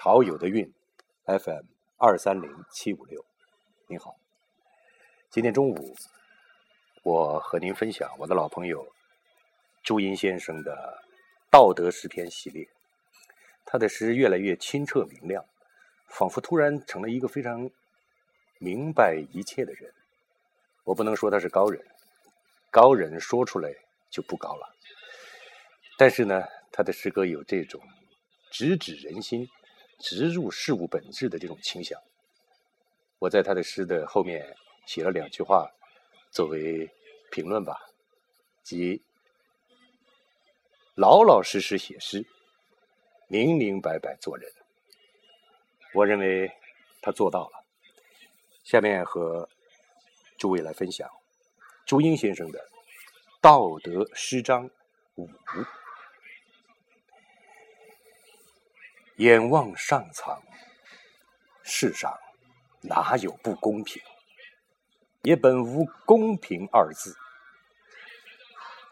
陶友的韵，FM 二三零七五六。您好，今天中午我和您分享我的老朋友朱茵先生的《道德诗篇》系列。他的诗越来越清澈明亮，仿佛突然成了一个非常明白一切的人。我不能说他是高人，高人说出来就不高了。但是呢，他的诗歌有这种直指人心、直入事物本质的这种倾向。我在他的诗的后面写了两句话，作为评论吧，即老老实实写诗。明明白白做人，我认为他做到了。下面和诸位来分享朱英先生的《道德诗章五》。眼望上苍，世上哪有不公平？也本无公平二字。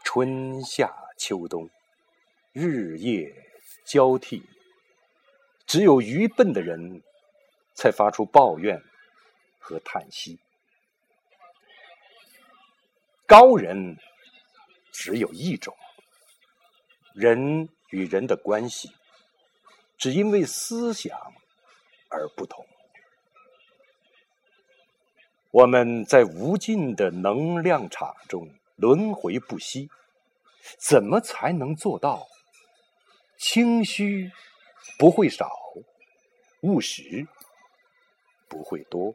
春夏秋冬，日夜。交替，只有愚笨的人才发出抱怨和叹息。高人只有一种，人与人的关系只因为思想而不同。我们在无尽的能量场中轮回不息，怎么才能做到？清虚不会少，务实不会多。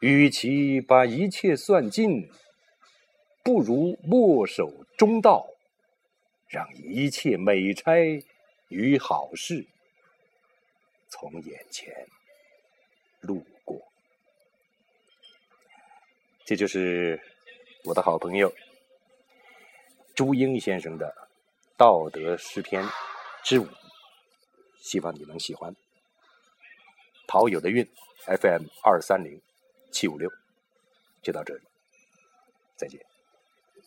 与其把一切算尽，不如墨守中道，让一切美差与好事从眼前路过。这就是我的好朋友朱英先生的。道德诗篇之五，希望你能喜欢。陶友的韵，FM 二三零七五六，就到这里，再见。